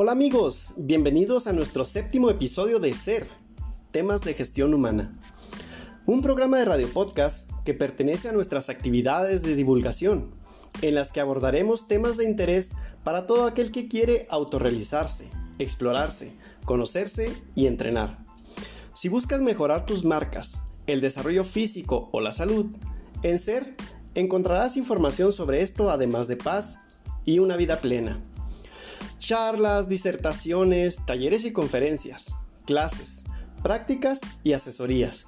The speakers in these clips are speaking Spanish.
Hola amigos, bienvenidos a nuestro séptimo episodio de Ser, temas de gestión humana. Un programa de radio podcast que pertenece a nuestras actividades de divulgación, en las que abordaremos temas de interés para todo aquel que quiere autorrealizarse, explorarse, conocerse y entrenar. Si buscas mejorar tus marcas, el desarrollo físico o la salud, en Ser encontrarás información sobre esto además de paz y una vida plena charlas, disertaciones, talleres y conferencias, clases, prácticas y asesorías.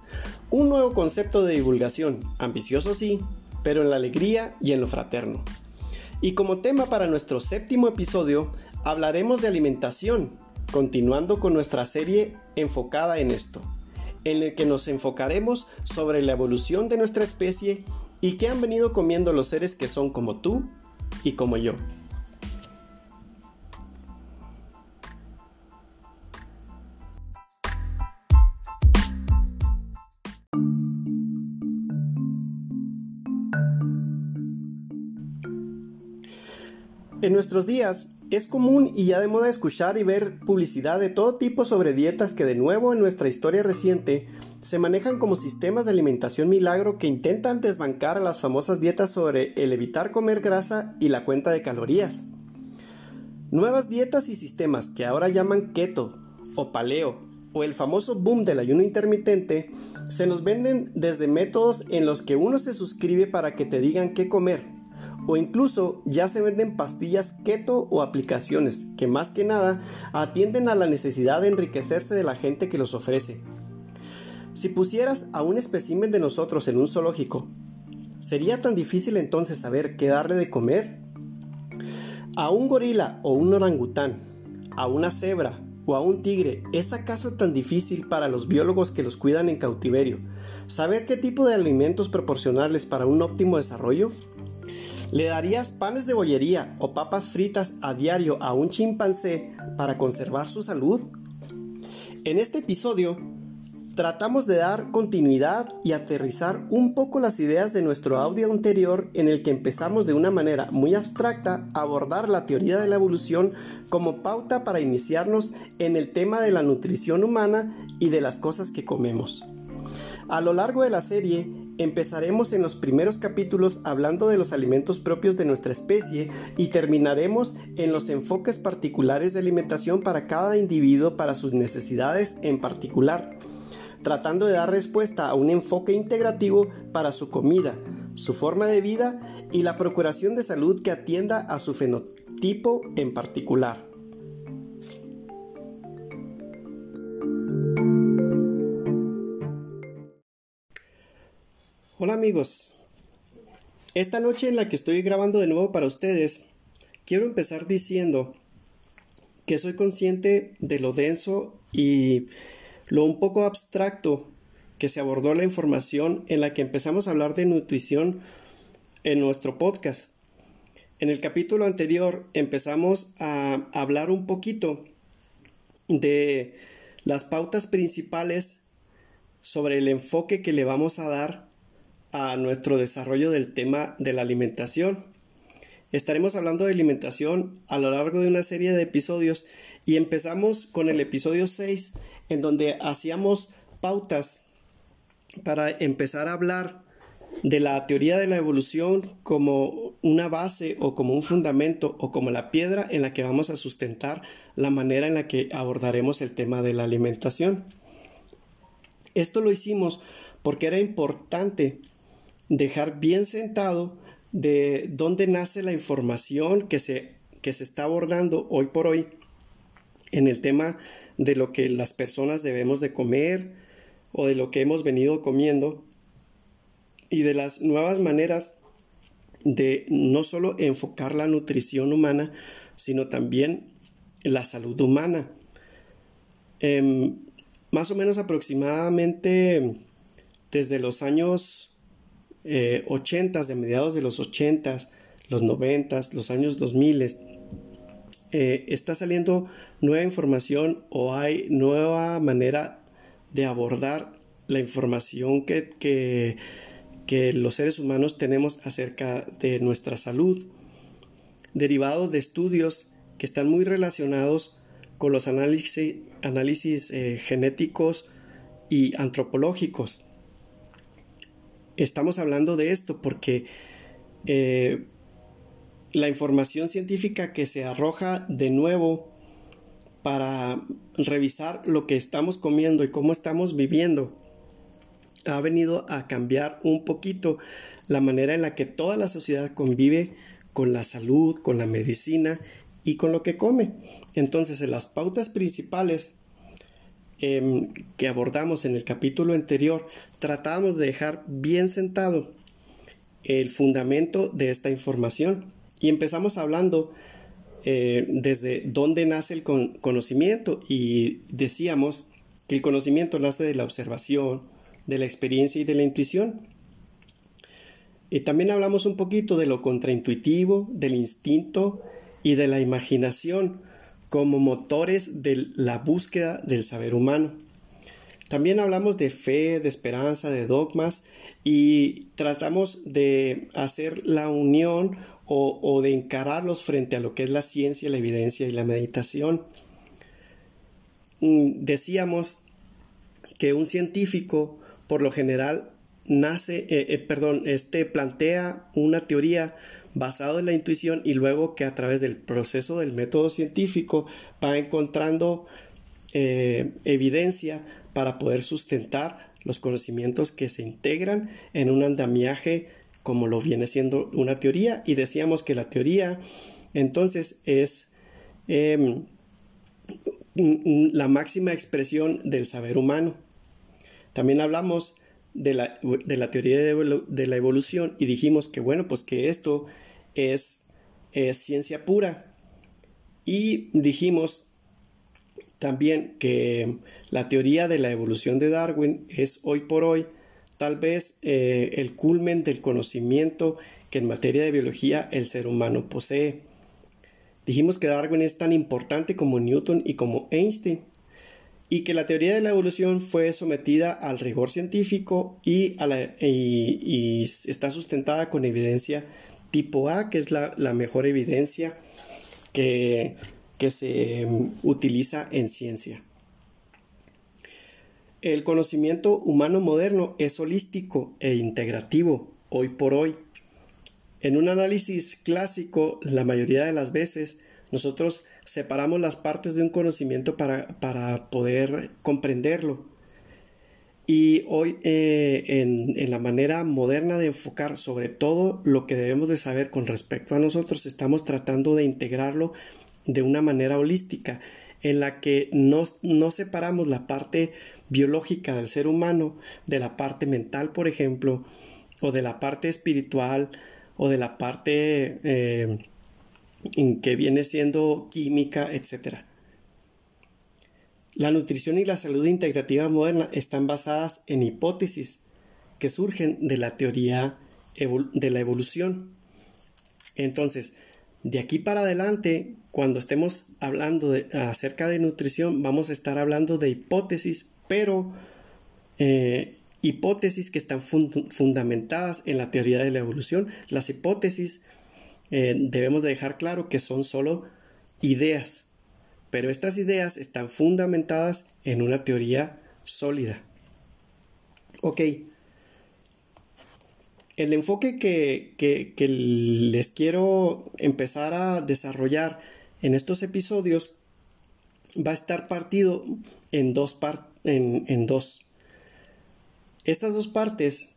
Un nuevo concepto de divulgación, ambicioso sí, pero en la alegría y en lo fraterno. Y como tema para nuestro séptimo episodio, hablaremos de alimentación, continuando con nuestra serie enfocada en esto, en el que nos enfocaremos sobre la evolución de nuestra especie y qué han venido comiendo los seres que son como tú y como yo. En nuestros días es común y ya de moda escuchar y ver publicidad de todo tipo sobre dietas que de nuevo en nuestra historia reciente se manejan como sistemas de alimentación milagro que intentan desbancar a las famosas dietas sobre el evitar comer grasa y la cuenta de calorías. Nuevas dietas y sistemas que ahora llaman keto o paleo o el famoso boom del ayuno intermitente se nos venden desde métodos en los que uno se suscribe para que te digan qué comer o incluso ya se venden pastillas keto o aplicaciones que más que nada atienden a la necesidad de enriquecerse de la gente que los ofrece. Si pusieras a un espécimen de nosotros en un zoológico, ¿sería tan difícil entonces saber qué darle de comer? A un gorila o un orangután, a una cebra o a un tigre, ¿es acaso tan difícil para los biólogos que los cuidan en cautiverio saber qué tipo de alimentos proporcionarles para un óptimo desarrollo? ¿Le darías panes de bollería o papas fritas a diario a un chimpancé para conservar su salud? En este episodio tratamos de dar continuidad y aterrizar un poco las ideas de nuestro audio anterior en el que empezamos de una manera muy abstracta a abordar la teoría de la evolución como pauta para iniciarnos en el tema de la nutrición humana y de las cosas que comemos. A lo largo de la serie empezaremos en los primeros capítulos hablando de los alimentos propios de nuestra especie y terminaremos en los enfoques particulares de alimentación para cada individuo para sus necesidades en particular, tratando de dar respuesta a un enfoque integrativo para su comida, su forma de vida y la procuración de salud que atienda a su fenotipo en particular. Hola amigos, esta noche en la que estoy grabando de nuevo para ustedes, quiero empezar diciendo que soy consciente de lo denso y lo un poco abstracto que se abordó la información en la que empezamos a hablar de nutrición en nuestro podcast. En el capítulo anterior empezamos a hablar un poquito de las pautas principales sobre el enfoque que le vamos a dar a nuestro desarrollo del tema de la alimentación. Estaremos hablando de alimentación a lo largo de una serie de episodios y empezamos con el episodio 6 en donde hacíamos pautas para empezar a hablar de la teoría de la evolución como una base o como un fundamento o como la piedra en la que vamos a sustentar la manera en la que abordaremos el tema de la alimentación. Esto lo hicimos porque era importante dejar bien sentado de dónde nace la información que se, que se está abordando hoy por hoy en el tema de lo que las personas debemos de comer o de lo que hemos venido comiendo y de las nuevas maneras de no solo enfocar la nutrición humana, sino también la salud humana. Em, más o menos aproximadamente desde los años eh, 80 de mediados de los 80 los 90 los años 2000 eh, está saliendo nueva información o hay nueva manera de abordar la información que, que, que los seres humanos tenemos acerca de nuestra salud, derivado de estudios que están muy relacionados con los análisis, análisis eh, genéticos y antropológicos. Estamos hablando de esto porque eh, la información científica que se arroja de nuevo para revisar lo que estamos comiendo y cómo estamos viviendo ha venido a cambiar un poquito la manera en la que toda la sociedad convive con la salud, con la medicina y con lo que come. Entonces, en las pautas principales em, que abordamos en el capítulo anterior, tratamos de dejar bien sentado el fundamento de esta información. Y empezamos hablando eh, desde dónde nace el conocimiento. Y decíamos que el conocimiento nace de la observación, de la experiencia y de la intuición. Y también hablamos un poquito de lo contraintuitivo, del instinto y de la imaginación como motores de la búsqueda del saber humano. También hablamos de fe, de esperanza, de dogmas y tratamos de hacer la unión o, de encararlos frente a lo que es la ciencia, la evidencia y la meditación. Mm, decíamos que un científico por lo general nace, eh, eh, perdón, este plantea una teoría basada en la intuición y luego que a través del proceso del método científico va encontrando eh, evidencia para poder sustentar los conocimientos que se integran en un andamiaje como lo viene siendo una teoría. Y decíamos que la teoría entonces es em, la máxima expresión del saber humano. También hablamos de la, teoría de, la evolución y dijimos que bueno, pues que esto es, ciencia pura. Y dijimos también que la teoría de la evolución de Darwin es hoy por hoy tal vez eh, el culmen del conocimiento que en materia de biología el ser humano posee. Dijimos que Darwin es tan importante como Newton y como Einstein y que la teoría de la evolución fue sometida al rigor científico y, está sustentada con evidencia tipo A, que es la, mejor evidencia que, se mm, utiliza en ciencia. El conocimiento humano moderno es holístico e integrativo hoy por hoy. En un análisis clásico, la mayoría de las veces, nosotros separamos las partes de un conocimiento para, poder comprenderlo. Y hoy eh, en, la manera moderna de enfocar sobre todo lo que debemos de saber con respecto a nosotros, estamos tratando de integrarlo de una manera holística, en la que no, separamos la parte biológica del ser humano de la parte mental, por ejemplo, o de la parte espiritual, o de la parte eh, que viene siendo química, etc. La nutrición y la salud integrativa moderna están basadas en hipótesis que surgen de la teoría de la evolución. Entonces, de aquí para adelante, cuando estemos hablando acerca de nutrición, vamos a estar hablando de hipótesis, pero eh, hipótesis que están fundamentadas en la teoría de la evolución. Las hipótesis eh, debemos dejar claro que son solo ideas, pero estas ideas están fundamentadas en una teoría sólida. Ok, el enfoque que, les quiero empezar a desarrollar en estos episodios va a estar partido en dos, en, en dos. Estas dos partes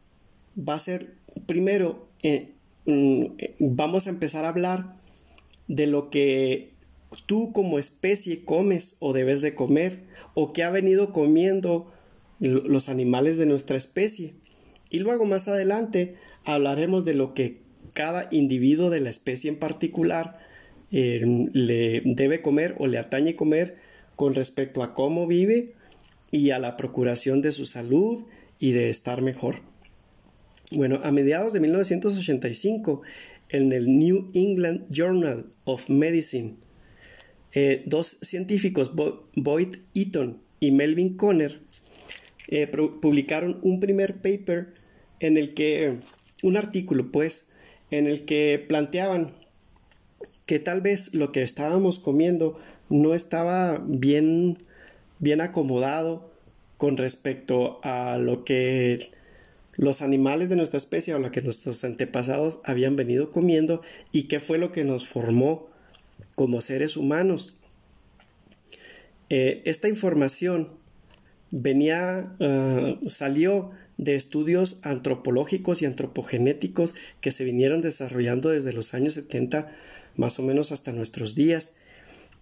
va a ser primero en, Mm, vamos a empezar a hablar de lo que tú como especie comes o debes de comer o que ha venido comiendo los animales de nuestra especie. Y luego más adelante hablaremos de lo que cada individuo de la especie en particular em, le debe comer o le atañe comer con respecto a cómo vive y a la procuración de su salud y de estar mejor. Bueno, a mediados de 1985, en el New England Journal of Medicine, eh, dos científicos, Boyd Eaton y Melvin Conner, eh, publicaron un primer paper en el que, un artículo pues, en el que planteaban que tal vez lo que estábamos comiendo no estaba bien, bien acomodado con respecto a lo que los animales de nuestra especie o lo que nuestros antepasados habían venido comiendo y qué fue lo que nos formó como seres humanos. Eh, esta información venía, ah, salió de estudios antropológicos y antropogenéticos que se vinieron desarrollando desde los años 70 más o menos hasta nuestros días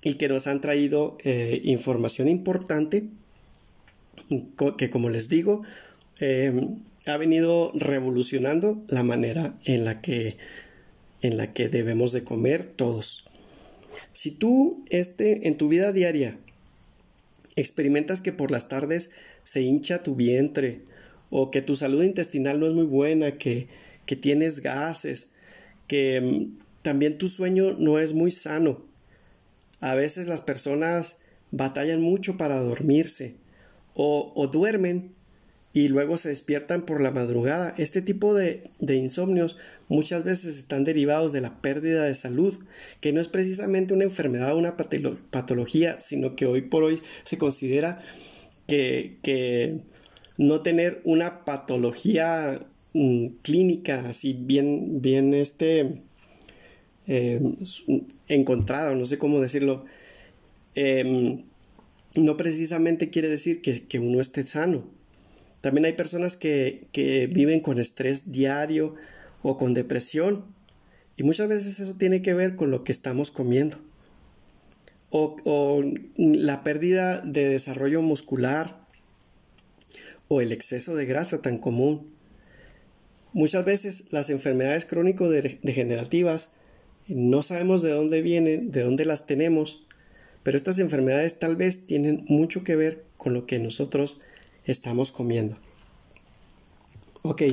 y que nos han traído eh, información importante que como les digo em, ha venido revolucionando la manera en la que en la que debemos de comer todos. Si tú este en tu vida diaria experimentas que por las tardes se hincha tu vientre o que tu salud intestinal no es muy buena, que, que tienes gases, que em, también tu sueño no es muy sano. A veces las personas batallan mucho para dormirse o, o duermen y luego se despiertan por la madrugada. Este tipo de, de, insomnios muchas veces están derivados de la pérdida de salud, que no es precisamente una enfermedad o una patología, sino que hoy por hoy se considera que, que no tener una patología mm, clínica así bien, bien este, em, encontrada, no sé cómo decirlo, em, no precisamente quiere decir que, que uno esté sano también hay personas que, viven con estrés diario o con depresión y muchas veces eso tiene que ver con lo que estamos comiendo. O, o, la pérdida de desarrollo muscular o el exceso de grasa tan común. Muchas veces las enfermedades crónico-degenerativas no sabemos de dónde vienen, de dónde las tenemos, pero estas enfermedades tal vez tienen mucho que ver con lo que nosotros estamos comiendo. Ok,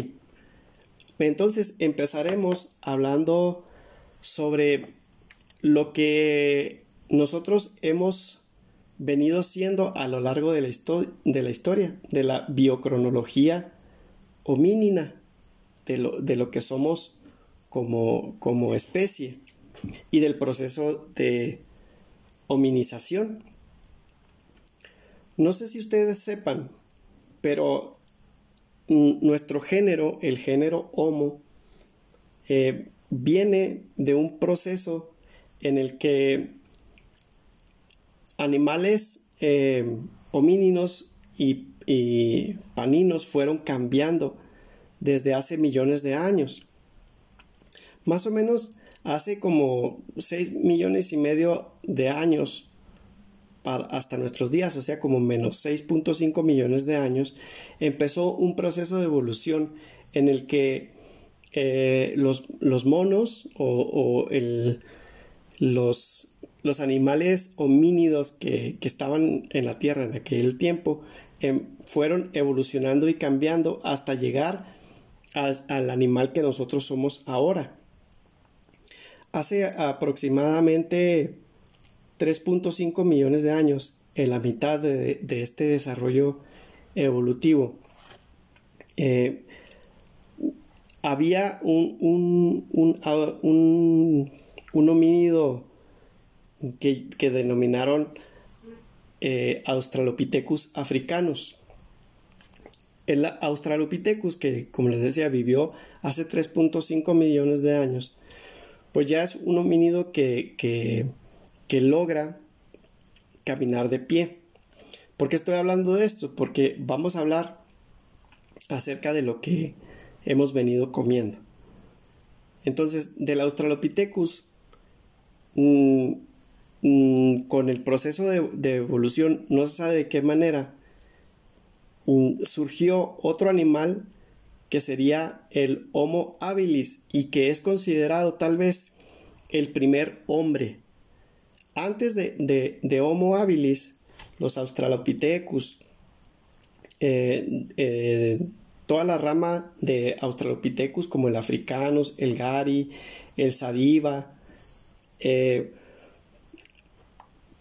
entonces empezaremos hablando sobre lo que nosotros hemos venido siendo a lo largo de la, de la historia, de la biocronología homínina, de lo, de lo que somos como, como especie y del proceso de hominización. No sé si ustedes sepan, pero nuestro género, el género Homo, eh, viene de un proceso en el que animales eh, homíninos y, paninos fueron cambiando desde hace millones de años. Más o menos hace como 6 millones y medio de años hasta nuestros días, o sea, como menos 6.5 millones de años, empezó un proceso de evolución en el que eh, los, los, monos o, los, los, animales homínidos que, que, estaban en la Tierra en aquel tiempo em, fueron evolucionando y cambiando hasta llegar al animal que nosotros somos ahora. Hace aproximadamente 3.5 millones de años, en la mitad de, este desarrollo evolutivo, eh, había un, un, un, homínido que, denominaron eh, Australopithecus africanos. El Australopithecus, que como les decía, vivió hace 3.5 millones de años, pues ya es un homínido que, que que logra caminar de pie. ¿Por qué estoy hablando de esto? Porque vamos a hablar acerca de lo que hemos venido comiendo. Entonces, del Australopithecus, mm, mm, con el proceso de, evolución, no se sabe de qué manera, mm, surgió otro animal que sería el Homo habilis y que es considerado tal vez el primer hombre antes de, Homo habilis, los Australopithecus, eh, eh, toda la rama de Australopithecus como el Africanus, el Gari, el Sadiva, eh,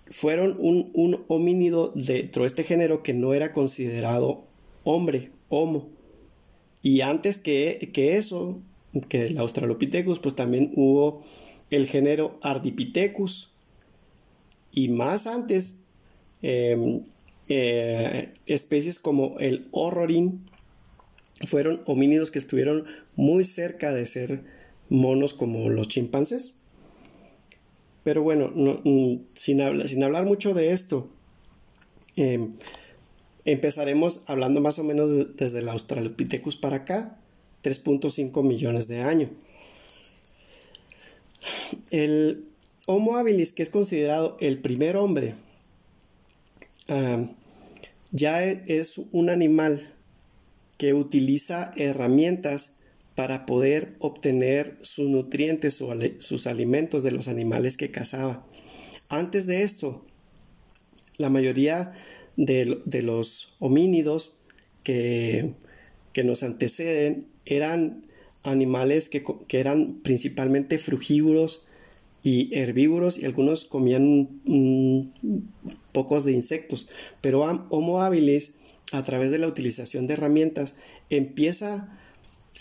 fueron un, homínido dentro de este género que no era considerado hombre, homo. Y antes que, que eso, que el Australopithecus, pues también hubo el género Ardipithecus, y más antes em, eh, especies como el horrorín fueron homínidos que estuvieron muy cerca de ser monos como los chimpancés. Pero bueno, mm, sin, hablar mucho de esto, em, empezaremos hablando más o menos desde el Australopithecus para acá, 3.5 millones de años. El Homo habilis, que es considerado el primer hombre, ya e, es un animal que utiliza herramientas para poder obtener sus nutrientes o sus alimentos de los animales que cazaba. Antes de esto, la mayoría de, los homínidos que, nos anteceden eran animales que eran principalmente frugívoros y herbívoros y algunos comían pocos de insectos. Pero Homo habilis, a través de la utilización de herramientas, empieza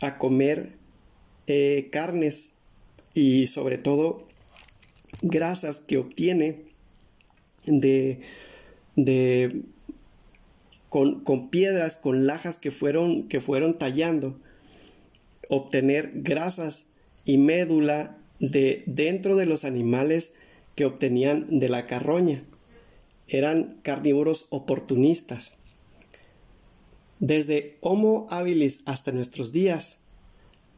a comer eh, carnes y sobre todo grasas que obtiene de, de con, con, piedras, con lajas que fueron, que fueron tallando, obtener grasas y médula de dentro de los animales que obtenían de la carroña. Eran carnívoros oportunistas. Desde Homo habilis hasta nuestros días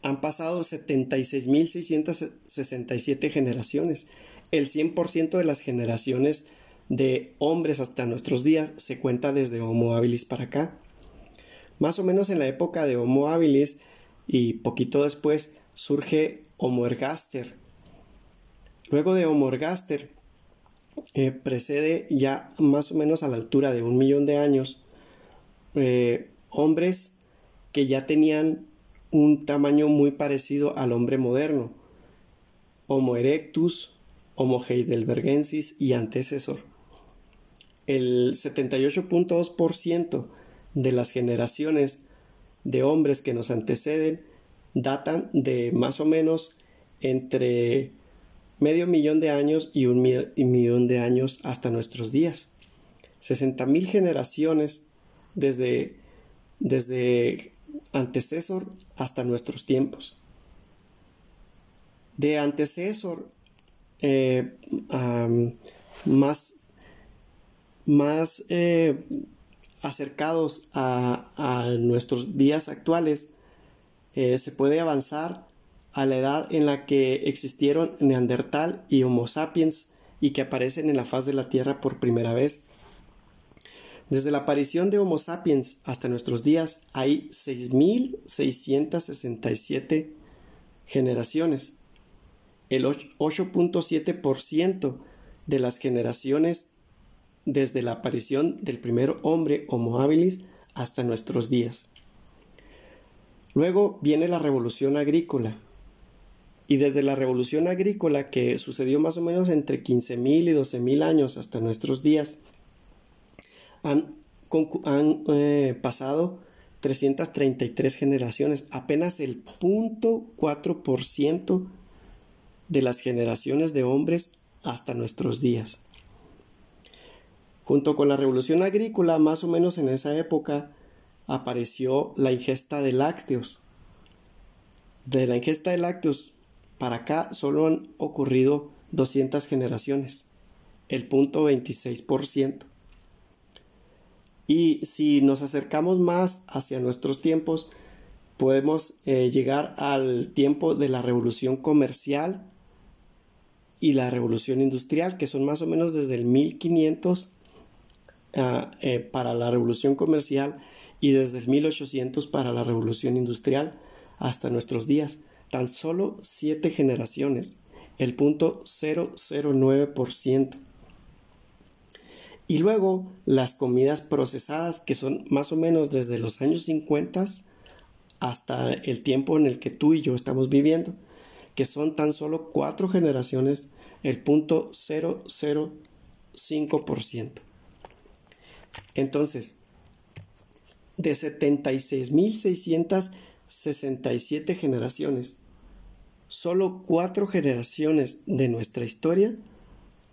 han pasado 76.667 generaciones. El 100% de las generaciones de hombres hasta nuestros días se cuenta desde Homo habilis para acá. Más o menos en la época de Homo habilis y poquito después surge Homo ergaster. Luego de Homo ergaster eh, precede ya más o menos a la altura de un millón de años eh, hombres que ya tenían un tamaño muy parecido al hombre moderno. Homo erectus, Homo heidelbergensis y antecesor. El 78.2% de las generaciones de hombres que nos anteceden datan de más o menos entre medio millón de años y un millón de años hasta nuestros días. 60.000 generaciones desde, desde antecesor hasta nuestros tiempos. De antecesor eh, más, más eh, acercados a, a nuestros días actuales eh, se puede avanzar a la edad en la que existieron Neandertal y Homo sapiens y que aparecen en la faz de la Tierra por primera vez. Desde la aparición de Homo sapiens hasta nuestros días hay 6.667 generaciones. El 8.7% de las generaciones desde la aparición del primer hombre Homo habilis hasta nuestros días. Luego viene la revolución agrícola. Y desde la revolución agrícola, que sucedió más o menos entre 15.000 y 12.000 años hasta nuestros días, han, eh, pasado 333 generaciones, apenas el 0.4% de las generaciones de hombres hasta nuestros días. Junto con la revolución agrícola, más o menos en esa época, apareció la ingesta de lácteos. De la ingesta de lácteos para acá solo han ocurrido 200 generaciones, el punto 26%. Y si nos acercamos más hacia nuestros tiempos, podemos eh, llegar al tiempo de la revolución comercial y la revolución industrial, que son más o menos desde el 1500 ah, eh, para la revolución comercial y desde el 1800 para la revolución industrial hasta nuestros días. Tan solo siete generaciones, el punto 009%. Y luego las comidas procesadas, que son más o menos desde los años 50 hasta el tiempo en el que tú y yo estamos viviendo, que son tan solo cuatro generaciones, el punto 005%. Entonces, de 76.667 generaciones, solo cuatro generaciones de nuestra historia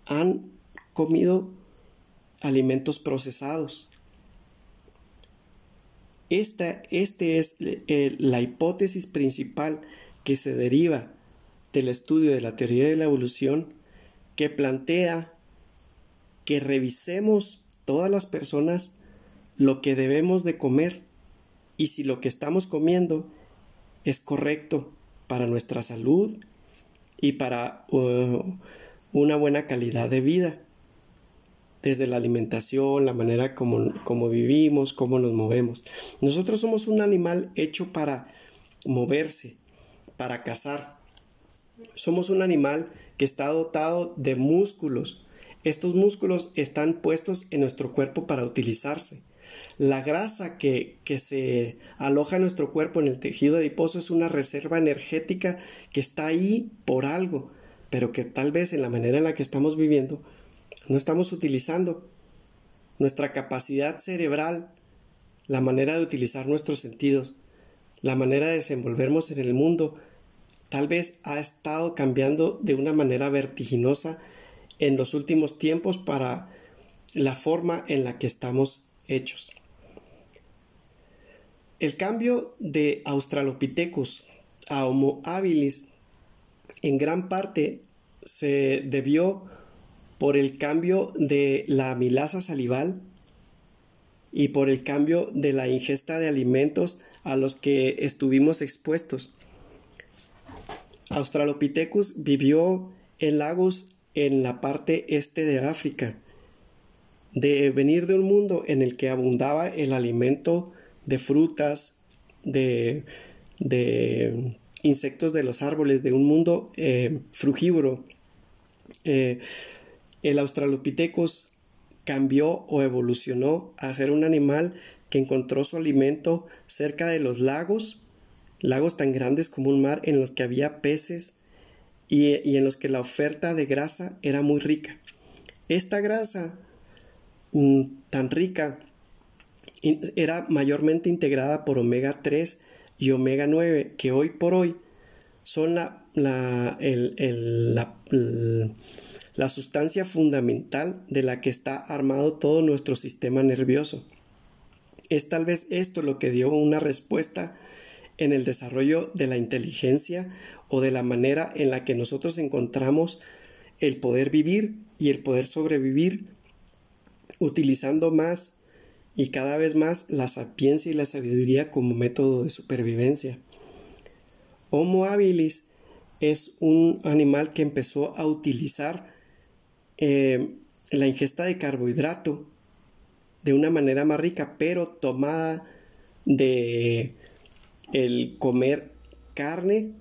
han comido alimentos procesados. Esta este es eh, la hipótesis principal que se deriva del estudio de la teoría de la evolución que plantea que revisemos todas las personas lo que debemos de comer y si lo que estamos comiendo es correcto para nuestra salud y para uh, una buena calidad de vida desde la alimentación, la manera como, como vivimos, cómo nos movemos. Nosotros somos un animal hecho para moverse, para cazar. Somos un animal que está dotado de músculos. Estos músculos están puestos en nuestro cuerpo para utilizarse. La grasa que, que, se aloja en nuestro cuerpo en el tejido adiposo es una reserva energética que está ahí por algo, pero que tal vez en la manera en la que estamos viviendo no estamos utilizando nuestra capacidad cerebral, la manera de utilizar nuestros sentidos, la manera de desenvolvernos en el mundo, tal vez ha estado cambiando de una manera vertiginosa en los últimos tiempos para la forma en la que estamos hechos. El cambio de Australopithecus a Homo habilis en gran parte se debió por el cambio de la amilasa salival y por el cambio de la ingesta de alimentos a los que estuvimos expuestos. Australopithecus vivió en lagos en la parte este de África, de venir de un mundo en el que abundaba el alimento de frutas, de, de insectos de los árboles, de un mundo eh, frugívoro. Eh, el Australopithecus cambió o evolucionó a ser un animal que encontró su alimento cerca de los lagos, lagos tan grandes como un mar en los que había peces y, en los que la oferta de grasa era muy rica. Esta grasa mm, tan rica era mayormente integrada por omega 3 y omega 9 que hoy por hoy son la, la, la la sustancia fundamental de la que está armado todo nuestro sistema nervioso. Es tal vez esto lo que dio una respuesta en el desarrollo de la inteligencia o de la manera en la que nosotros encontramos el poder vivir y el poder sobrevivir utilizando más y cada vez más la sapiencia y la sabiduría como método de supervivencia. Homo habilis es un animal que empezó a utilizar eh, la ingesta de carbohidrato de una manera más rica, pero tomada de el comer carne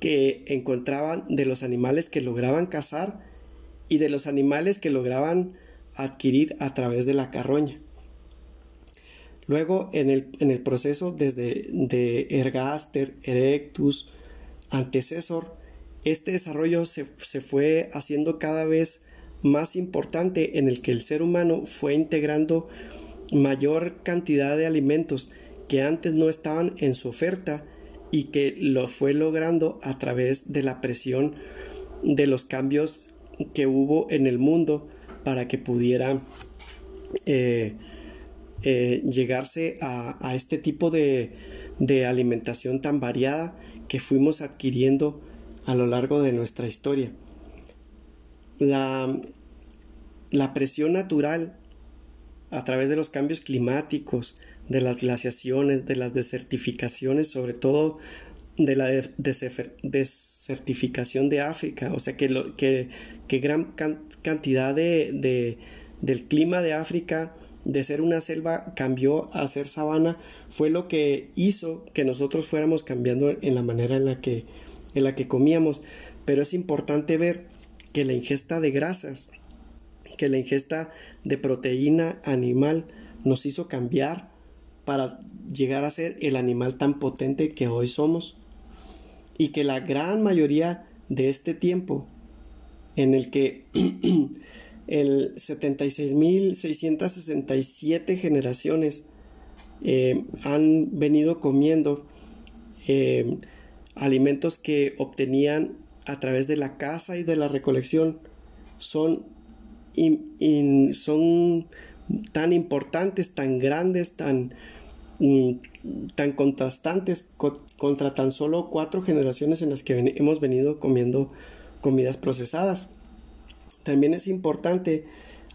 que encontraban de los animales que lograban cazar y de los animales que lograban adquirir a través de la carroña. Luego, en el, en el proceso desde de Ergaster, Erectus, antecesor, este desarrollo se, fue haciendo cada vez más importante en el que el ser humano fue integrando mayor cantidad de alimentos que antes no estaban en su oferta y que lo fue logrando a través de la presión de los cambios que hubo en el mundo para que pudiera eh, eh, llegarse a, este tipo de, alimentación tan variada que fuimos adquiriendo a lo largo de nuestra historia. La, presión natural a través de los cambios climáticos, de las glaciaciones, de las desertificaciones, sobre todo de la desertificación de África, o sea que, lo, que, gran cantidad de, del clima de África de ser una selva cambió a ser sabana. Fue lo que hizo que nosotros fuéramos cambiando en la manera en la que en la que comíamos, pero es importante ver que la ingesta de grasas, que la ingesta de proteína animal nos hizo cambiar para llegar a ser el animal tan potente que hoy somos. Y que la gran mayoría de este tiempo en el que el 76.667 generaciones eh, han venido comiendo eh, alimentos que obtenían a través de la caza y de la recolección son son tan importantes, tan grandes, tan, mm, tan contrastantes contra tan solo cuatro generaciones en las que hemos venido comiendo comidas procesadas. También es importante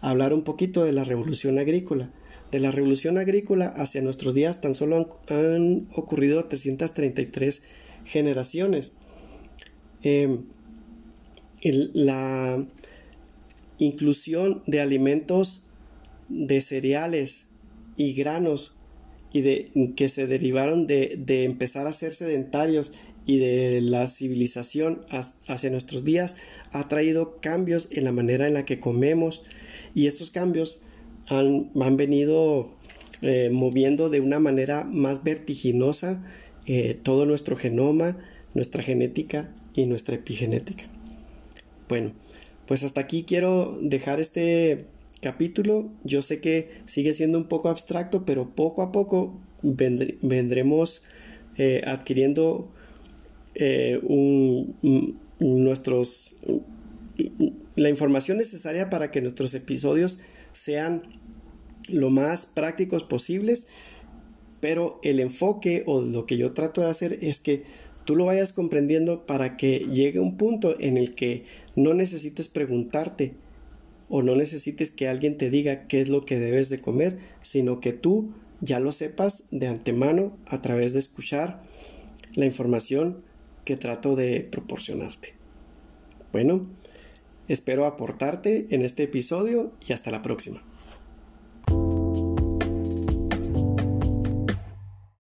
hablar un poquito de la revolución agrícola. De la revolución agrícola hacia nuestros días tan solo han, ocurrido 333 generaciones. Em, la inclusión de alimentos de cereales y granos y de que se derivaron de, de empezar a ser sedentarios y de la civilización hacia nuestros días ha traído cambios en la manera en la que comemos y estos cambios han, han venido eh, moviendo de una manera más vertiginosa eh, todo nuestro genoma, nuestra genética y nuestra epigenética. Bueno, pues hasta aquí quiero dejar este capítulo. Yo sé que sigue siendo un poco abstracto, pero poco a poco vendremos eh, adquiriendo nuestros la información necesaria para que nuestros episodios sean lo más prácticos posibles, pero el enfoque o lo que yo trato de hacer es que tú lo vayas comprendiendo para que llegue un punto en el que no necesites preguntarte o no necesites que alguien te diga qué es lo que debes de comer, sino que tú ya lo sepas de antemano a través de escuchar la información que trato de proporcionarte. Bueno, Espero aportarte en este episodio y hasta la próxima.